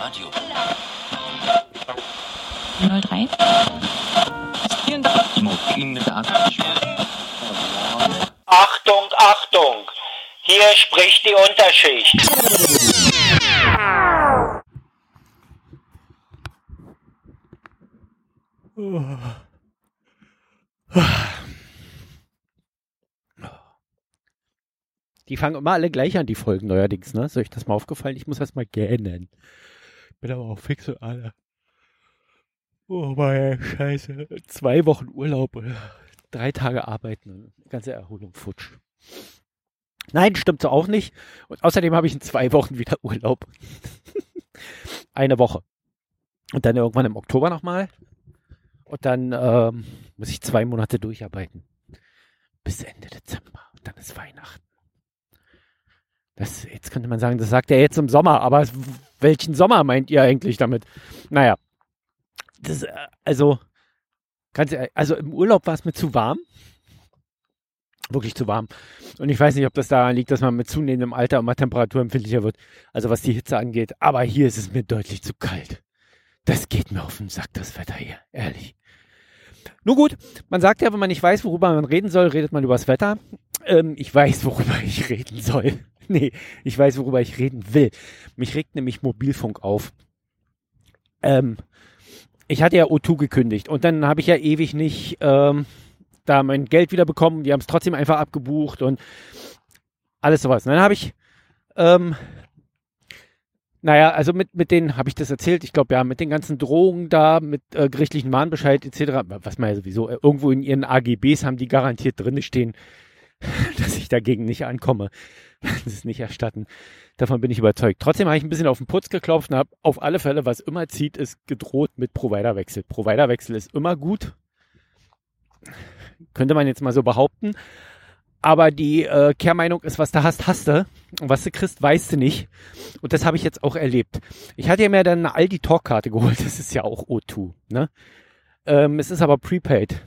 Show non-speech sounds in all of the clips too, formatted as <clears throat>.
Radio. 03. Achtung, Achtung! Hier spricht die Unterschicht. Die fangen immer alle gleich an, die Folgen neuerdings, ne? Ist euch das mal aufgefallen? Ich muss das mal gähnen. Bin aber auch fix und alle. Oh meine Scheiße. Zwei Wochen Urlaub, oder drei Tage arbeiten und ganze Erholung futsch. Nein, stimmt so auch nicht. Und außerdem habe ich in zwei Wochen wieder <laughs> Urlaub. Eine Woche. Und dann irgendwann im Oktober nochmal. Und dann ähm, muss ich zwei Monate durcharbeiten. Bis Ende Dezember. Und dann ist Weihnachten. Das, jetzt könnte man sagen, das sagt er jetzt im Sommer, aber welchen Sommer meint ihr eigentlich damit? Naja, das, äh, also, ganz, also im Urlaub war es mir zu warm. Wirklich zu warm. Und ich weiß nicht, ob das daran liegt, dass man mit zunehmendem Alter immer temperaturempfindlicher wird. Also was die Hitze angeht. Aber hier ist es mir deutlich zu kalt. Das geht mir auf den Sack, das Wetter hier. Ehrlich. Nur gut, man sagt ja, wenn man nicht weiß, worüber man reden soll, redet man über das Wetter. Ähm, ich weiß, <laughs> worüber ich reden soll. <laughs> nee, ich weiß, worüber ich reden will. Mich regt nämlich Mobilfunk auf. Ähm, ich hatte ja O2 gekündigt und dann habe ich ja ewig nicht ähm, da mein Geld wieder bekommen. Die haben es trotzdem einfach abgebucht und alles sowas. Und dann habe ich, ähm, naja, also mit, mit denen habe ich das erzählt. Ich glaube, ja, mit den ganzen Drohungen da, mit äh, gerichtlichen Mahnbescheid etc., was man ja sowieso, äh, irgendwo in ihren AGBs haben die garantiert drinne stehen, <laughs> dass ich dagegen nicht ankomme. <laughs> Das ist nicht erstatten. Davon bin ich überzeugt. Trotzdem habe ich ein bisschen auf den Putz geklopft und habe auf alle Fälle, was immer zieht, ist gedroht mit Providerwechsel. Providerwechsel ist immer gut. Könnte man jetzt mal so behaupten. Aber die äh, Kehrmeinung ist, was du hast, hast du. Und was du kriegst, weißt du nicht. Und das habe ich jetzt auch erlebt. Ich hatte ja mir dann eine Aldi Talk-Karte <laughs> geholt. Das ist ja auch O2. Ne? Ähm, es ist aber prepaid.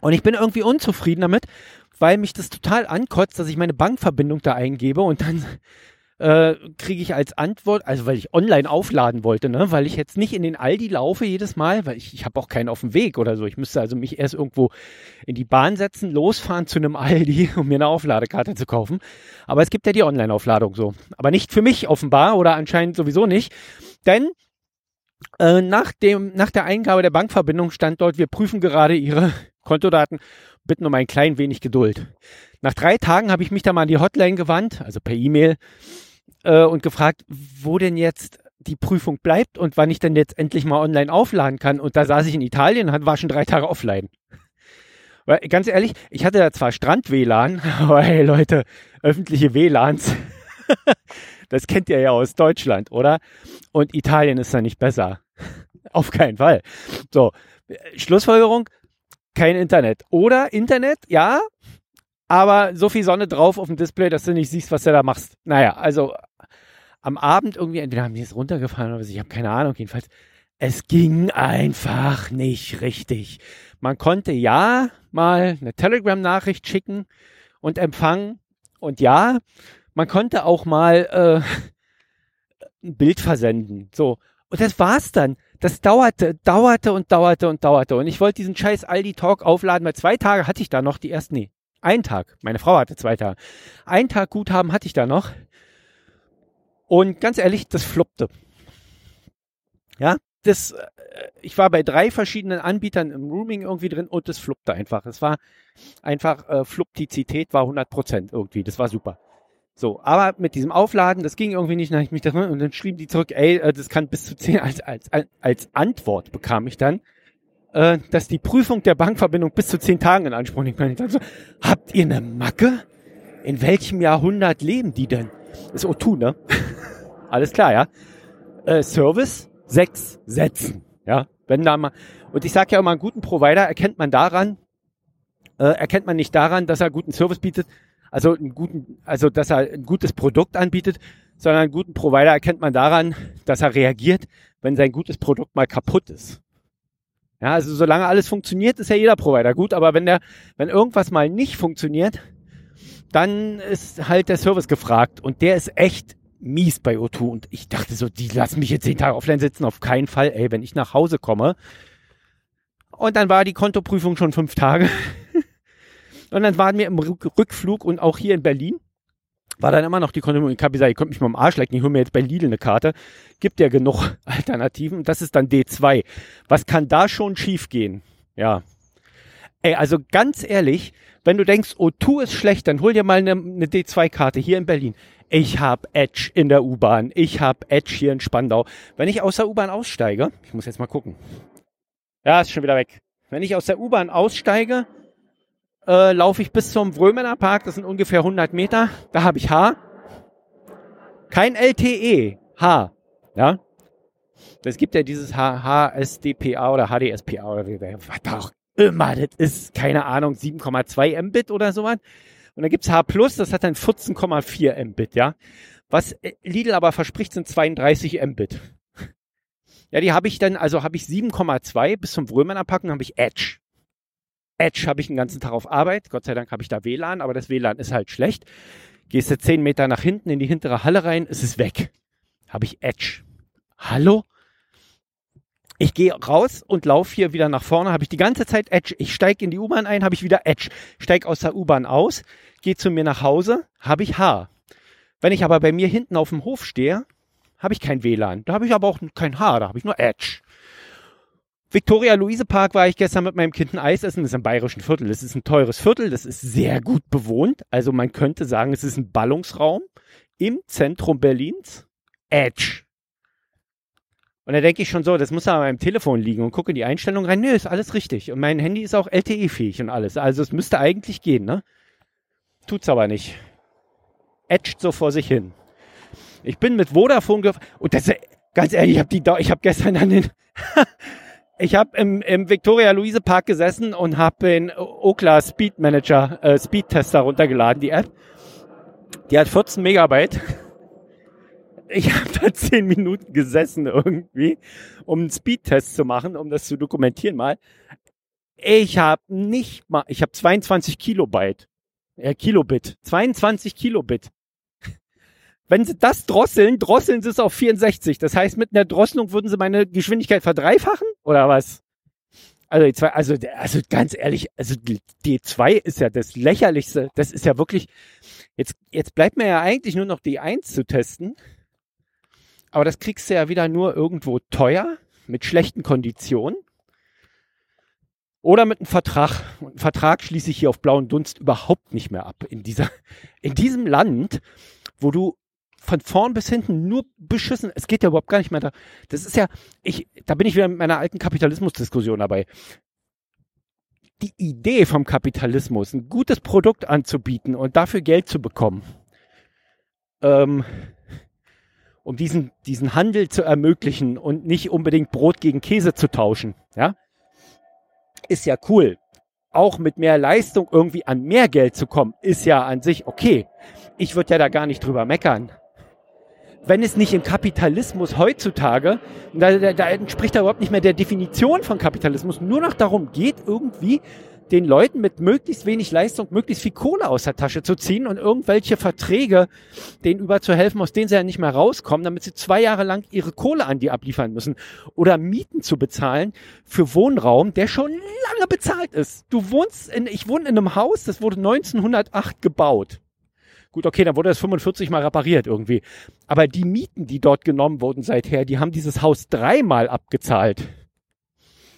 Und ich bin irgendwie unzufrieden damit, weil mich das total ankotzt, dass ich meine Bankverbindung da eingebe und dann äh, kriege ich als Antwort, also weil ich online aufladen wollte, ne, weil ich jetzt nicht in den Aldi laufe jedes Mal, weil ich, ich habe auch keinen auf dem Weg oder so. Ich müsste also mich erst irgendwo in die Bahn setzen, losfahren zu einem Aldi, <laughs> um mir eine Aufladekarte zu kaufen. Aber es gibt ja die Online-Aufladung so. Aber nicht für mich offenbar oder anscheinend sowieso nicht. Denn äh, nach, dem, nach der Eingabe der Bankverbindung stand dort, wir prüfen gerade Ihre <laughs> Kontodaten, bitten um ein klein wenig Geduld. Nach drei Tagen habe ich mich da mal an die Hotline gewandt, also per E-Mail, äh, und gefragt, wo denn jetzt die Prüfung bleibt und wann ich denn jetzt endlich mal online aufladen kann. Und da saß ich in Italien und war schon drei Tage offline. Weil, ganz ehrlich, ich hatte da zwar Strand-WLAN, <laughs> aber hey Leute, öffentliche WLANs, <laughs> das kennt ihr ja aus Deutschland, oder? Und Italien ist da nicht besser. <laughs> Auf keinen Fall. So, Schlussfolgerung, kein Internet. Oder Internet, ja, aber so viel Sonne drauf auf dem Display, dass du nicht siehst, was du da machst. Naja, also am Abend irgendwie, entweder haben die es runtergefahren oder ich habe keine Ahnung, jedenfalls. Es ging einfach nicht richtig. Man konnte ja mal eine Telegram-Nachricht schicken und empfangen. Und ja, man konnte auch mal äh, ein Bild versenden. So. Und das war's dann. Das dauerte, dauerte und dauerte und dauerte. Und ich wollte diesen scheiß Aldi Talk aufladen, weil zwei Tage hatte ich da noch die ersten, nee, ein Tag. Meine Frau hatte zwei Tage. Ein Tag Guthaben hatte ich da noch. Und ganz ehrlich, das floppte. Ja, das, äh, ich war bei drei verschiedenen Anbietern im Rooming irgendwie drin und das fluppte einfach. Es war einfach, äh, Flupptizität war 100 Prozent irgendwie. Das war super. So, aber mit diesem Aufladen, das ging irgendwie nicht, dann ich mich das, und dann schrieben die zurück, ey, äh, das kann bis zu zehn, als, als, als Antwort bekam ich dann, äh, dass die Prüfung der Bankverbindung bis zu zehn Tagen in Anspruch kann. Ich dachte so, habt ihr eine Macke? In welchem Jahrhundert leben die denn? Ist O2, ne? <laughs> Alles klar, ja. Äh, Service, sechs Sätzen, ja. Wenn da mal, und ich sage ja immer, einen guten Provider erkennt man daran, äh, erkennt man nicht daran, dass er guten Service bietet, also einen guten, also dass er ein gutes Produkt anbietet, sondern einen guten Provider erkennt man daran, dass er reagiert, wenn sein gutes Produkt mal kaputt ist. Ja, also solange alles funktioniert, ist ja jeder Provider gut, aber wenn der, wenn irgendwas mal nicht funktioniert, dann ist halt der Service gefragt und der ist echt mies bei O2 und ich dachte so, die lassen mich jetzt zehn Tage offline sitzen, auf keinen Fall, ey, wenn ich nach Hause komme. Und dann war die Kontoprüfung schon fünf Tage. <laughs> und dann waren wir im Rückflug und auch hier in Berlin war dann immer noch die Kontoprüfung. Ich habe gesagt, ihr könnt mich mal am Arsch lecken, ich hole mir jetzt bei Lidl eine Karte. Gibt ja genug <laughs> Alternativen. Das ist dann D2. Was kann da schon schiefgehen? Ja. Ey, also ganz ehrlich, wenn du denkst, O2 ist schlecht, dann hol dir mal eine, eine D2-Karte hier in Berlin. Ich habe Edge in der U-Bahn. Ich habe Edge hier in Spandau. Wenn ich aus der U-Bahn aussteige, ich muss jetzt mal gucken. Ja, ist schon wieder weg. Wenn ich aus der U-Bahn aussteige, äh, laufe ich bis zum Wrömener Park. Das sind ungefähr 100 Meter. Da habe ich H. Kein LTE. H. Ja. Es gibt ja dieses HSDPA oder HDSPA oder wie, was auch immer das ist. Keine Ahnung, 7,2 Mbit oder sowas. Und dann gibt's H+, das hat dann 14,4 Mbit, ja. Was äh, Lidl aber verspricht, sind 32 Mbit. Ja, die habe ich dann, also habe ich 7,2 bis zum Römerner Packen habe ich Edge. Edge habe ich den ganzen Tag auf Arbeit. Gott sei Dank habe ich da WLAN, aber das WLAN ist halt schlecht. Gehst du 10 Meter nach hinten in die hintere Halle rein, ist es weg. Habe ich Edge. Hallo? Ich gehe raus und laufe hier wieder nach vorne, habe ich die ganze Zeit Edge. Ich steige in die U-Bahn ein, habe ich wieder Edge. Steige aus der U-Bahn aus, gehe zu mir nach Hause, habe ich H. Wenn ich aber bei mir hinten auf dem Hof stehe, habe ich kein WLAN. Da habe ich aber auch kein H, da habe ich nur Edge. Victoria Luise Park war ich gestern mit meinem Kind ein Eis essen. Das ist im bayerischen Viertel. Das ist ein teures Viertel. Das ist sehr gut bewohnt. Also man könnte sagen, es ist ein Ballungsraum im Zentrum Berlins. Edge. Und da denke ich schon so, das muss aber meinem Telefon liegen und gucke in die Einstellung rein. Nö, ist alles richtig. Und mein Handy ist auch LTE-fähig und alles. Also es müsste eigentlich gehen, ne? Tut's aber nicht. Edged so vor sich hin. Ich bin mit Vodafone gefahren. Und das, ganz ehrlich, ich habe die, ich habe gestern an den, <laughs> ich habe im, im Victoria Luise Park gesessen und habe den Okla Speed Manager, äh, Speed Tester runtergeladen, die App. Die hat 14 Megabyte ich habe da zehn Minuten gesessen irgendwie, um einen Speedtest zu machen, um das zu dokumentieren mal. Ich habe nicht mal, ich habe 22 Kilobyte, äh, Kilobit, 22 Kilobit. Wenn sie das drosseln, drosseln sie es auf 64. Das heißt, mit einer Drosselung würden sie meine Geschwindigkeit verdreifachen oder was? Also, die zwei, also, also ganz ehrlich, also D2 ist ja das lächerlichste. Das ist ja wirklich, jetzt, jetzt bleibt mir ja eigentlich nur noch D1 zu testen. Aber das kriegst du ja wieder nur irgendwo teuer, mit schlechten Konditionen. Oder mit einem Vertrag. Und einen Vertrag schließe ich hier auf blauen Dunst überhaupt nicht mehr ab. In dieser, in diesem Land, wo du von vorn bis hinten nur beschissen, es geht ja überhaupt gar nicht mehr da. Das ist ja, ich, da bin ich wieder mit meiner alten Kapitalismusdiskussion dabei. Die Idee vom Kapitalismus, ein gutes Produkt anzubieten und dafür Geld zu bekommen, ähm, um diesen, diesen Handel zu ermöglichen und nicht unbedingt Brot gegen Käse zu tauschen, ja, ist ja cool. Auch mit mehr Leistung irgendwie an mehr Geld zu kommen, ist ja an sich okay. Ich würde ja da gar nicht drüber meckern. Wenn es nicht im Kapitalismus heutzutage, da, da, da entspricht da überhaupt nicht mehr der Definition von Kapitalismus, nur noch darum geht, irgendwie den Leuten mit möglichst wenig Leistung möglichst viel Kohle aus der Tasche zu ziehen und irgendwelche Verträge denen überzuhelfen, aus denen sie ja nicht mehr rauskommen, damit sie zwei Jahre lang ihre Kohle an die abliefern müssen. Oder Mieten zu bezahlen für Wohnraum, der schon lange bezahlt ist. Du wohnst in, ich wohne in einem Haus, das wurde 1908 gebaut. Gut, okay, dann wurde das 45 mal repariert irgendwie. Aber die Mieten, die dort genommen wurden seither, die haben dieses Haus dreimal abgezahlt.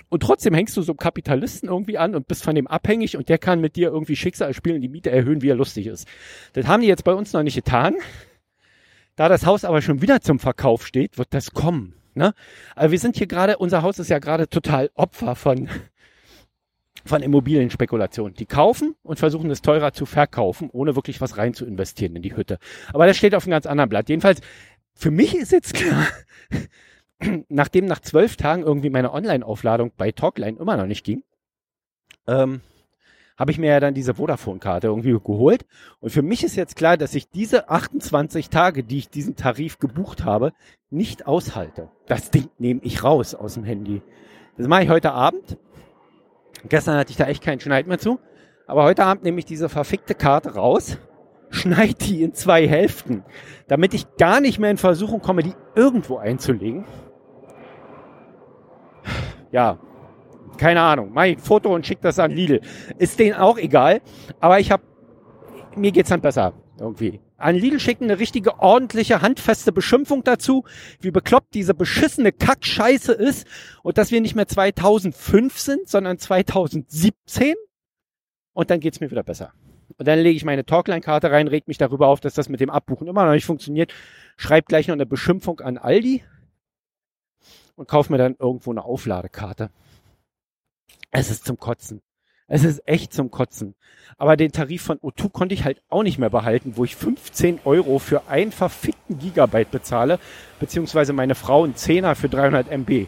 Und trotzdem hängst du so einem Kapitalisten irgendwie an und bist von dem abhängig und der kann mit dir irgendwie Schicksal spielen die Miete erhöhen, wie er lustig ist. Das haben die jetzt bei uns noch nicht getan. Da das Haus aber schon wieder zum Verkauf steht, wird das kommen. Ne? Aber wir sind hier gerade, unser Haus ist ja gerade total Opfer von, von Immobilienspekulation. Die kaufen und versuchen es teurer zu verkaufen, ohne wirklich was rein zu investieren in die Hütte. Aber das steht auf einem ganz anderen Blatt. Jedenfalls, für mich ist jetzt klar, <clears throat> nachdem nach zwölf Tagen irgendwie meine Online-Aufladung bei Talkline immer noch nicht ging, ähm, habe ich mir ja dann diese Vodafone-Karte irgendwie geholt. Und für mich ist jetzt klar, dass ich diese 28 Tage, die ich diesen Tarif gebucht habe, nicht aushalte. Das Ding nehme ich raus aus dem Handy. Das mache ich heute Abend. Gestern hatte ich da echt keinen Schneid mehr zu. Aber heute Abend nehme ich diese verfickte Karte raus <laughs> schneid die in zwei Hälften, damit ich gar nicht mehr in Versuchung komme, die irgendwo einzulegen. Ja, keine Ahnung. Mach ich ein Foto und schick das an Lidl. Ist denen auch egal, aber ich habe mir geht's dann besser irgendwie. An Lidl schicken eine richtige ordentliche, handfeste Beschimpfung dazu, wie bekloppt diese beschissene Kackscheiße ist und dass wir nicht mehr 2005 sind, sondern 2017 und dann geht's mir wieder besser. Und dann lege ich meine Talkline-Karte rein, reg mich darüber auf, dass das mit dem Abbuchen immer noch nicht funktioniert, schreib gleich noch eine Beschimpfung an Aldi und kauf mir dann irgendwo eine Aufladekarte. Es ist zum Kotzen. Es ist echt zum Kotzen. Aber den Tarif von O2 konnte ich halt auch nicht mehr behalten, wo ich 15 Euro für einen verfickten Gigabyte bezahle, beziehungsweise meine Frau einen Zehner für 300 MB.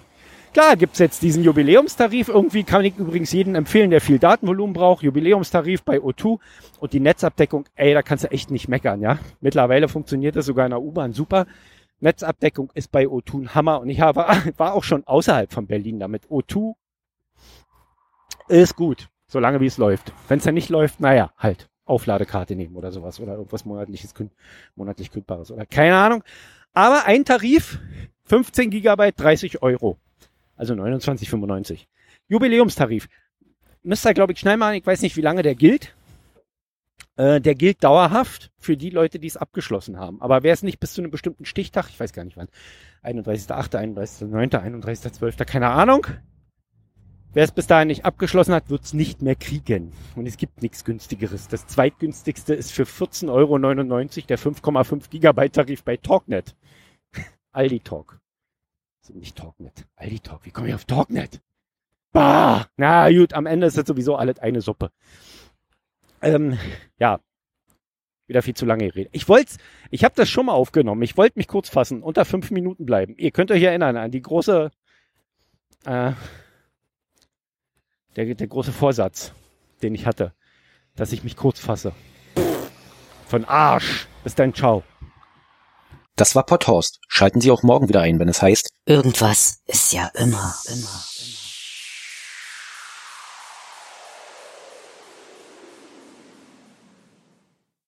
Klar gibt's jetzt diesen Jubiläumstarif. Irgendwie kann ich übrigens jeden empfehlen, der viel Datenvolumen braucht. Jubiläumstarif bei O2 und die Netzabdeckung, ey, da kannst du echt nicht meckern, ja. Mittlerweile funktioniert das sogar in der U-Bahn super. Netzabdeckung ist bei O2 ein Hammer und ich habe, <laughs> war auch schon außerhalb von Berlin damit. O2 ist gut solange wie es läuft. Wenn es dann nicht läuft, naja, halt, Aufladekarte nehmen oder sowas oder irgendwas monatliches, monatlich kündbares oder keine Ahnung. Aber ein Tarif, 15 Gigabyte, 30 Euro. Also 29,95. Jubiläumstarif. Müsst ihr, glaube ich, schnell machen. Ich weiß nicht, wie lange der gilt. Äh, der gilt dauerhaft für die Leute, die es abgeschlossen haben. Aber wer es nicht bis zu einem bestimmten Stichtag, ich weiß gar nicht wann, 31.8., 31.9., 31.12., keine Ahnung, Wer es bis dahin nicht abgeschlossen hat, wird es nicht mehr kriegen. Und es gibt nichts günstigeres. Das zweitgünstigste ist für 14,99 Euro der 5,5 Gigabyte Tarif bei Talknet. <laughs> Aldi Talk. Also nicht Talknet. Aldi Talk. Wie komme ich auf Talknet? Bah! Na gut, am Ende ist das sowieso alles eine Suppe. Ähm, ja. Wieder viel zu lange geredet. Ich wollte ich habe das schon mal aufgenommen. Ich wollte mich kurz fassen, unter fünf Minuten bleiben. Ihr könnt euch erinnern an die große äh, der, der große Vorsatz, den ich hatte, dass ich mich kurz fasse. Von Arsch. Bis dann, ciao. Das war Potthorst. Schalten Sie auch morgen wieder ein, wenn es heißt. Irgendwas ist ja immer, immer.